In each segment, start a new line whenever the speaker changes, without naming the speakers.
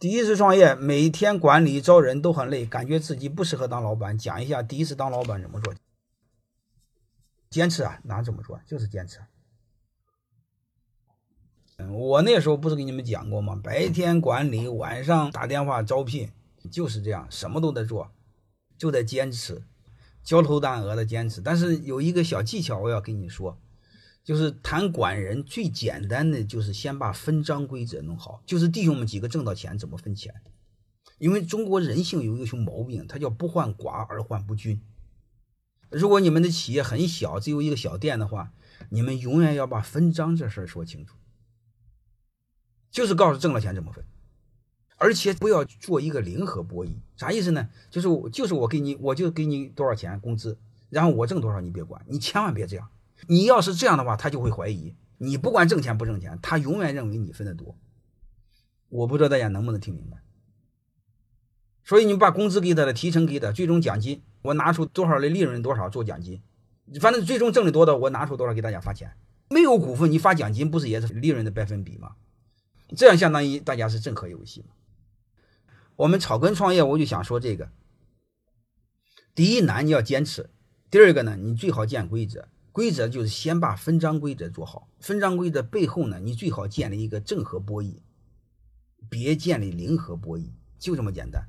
第一次创业，每天管理招人都很累，感觉自己不适合当老板。讲一下第一次当老板怎么做？坚持啊，哪怎么做？就是坚持。嗯，我那时候不是给你们讲过吗？白天管理，晚上打电话招聘，就是这样，什么都得做，就得坚持，焦头烂额的坚持。但是有一个小技巧，我要跟你说。就是谈管人最简单的，就是先把分章规则弄好。就是弟兄们几个挣到钱怎么分钱？因为中国人性有一个熊毛病，它叫不患寡而患不均。如果你们的企业很小，只有一个小店的话，你们永远要把分章这事儿说清楚。就是告诉挣了钱怎么分，而且不要做一个零和博弈。啥意思呢？就是就是我给你，我就给你多少钱工资，然后我挣多少你别管，你千万别这样。你要是这样的话，他就会怀疑你不管挣钱不挣钱，他永远认为你分的多。我不知道大家能不能听明白。所以你把工资给他的，提成给他，最终奖金我拿出多少的利润多少做奖金，反正最终挣的多的我拿出多少给大家发钱。没有股份你发奖金不是也是利润的百分比吗？这样相当于大家是正和游戏嘛。我们草根创业，我就想说这个：第一难你要坚持，第二个呢，你最好建规则。规则就是先把分章规则做好，分章规则背后呢，你最好建立一个正和博弈，别建立零和博弈，就这么简单。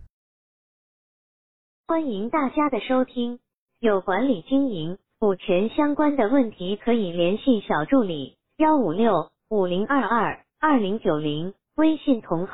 欢迎大家的收听，有管理经营、股权相关的问题可以联系小助理幺五六五零二二二零九零，微信同号。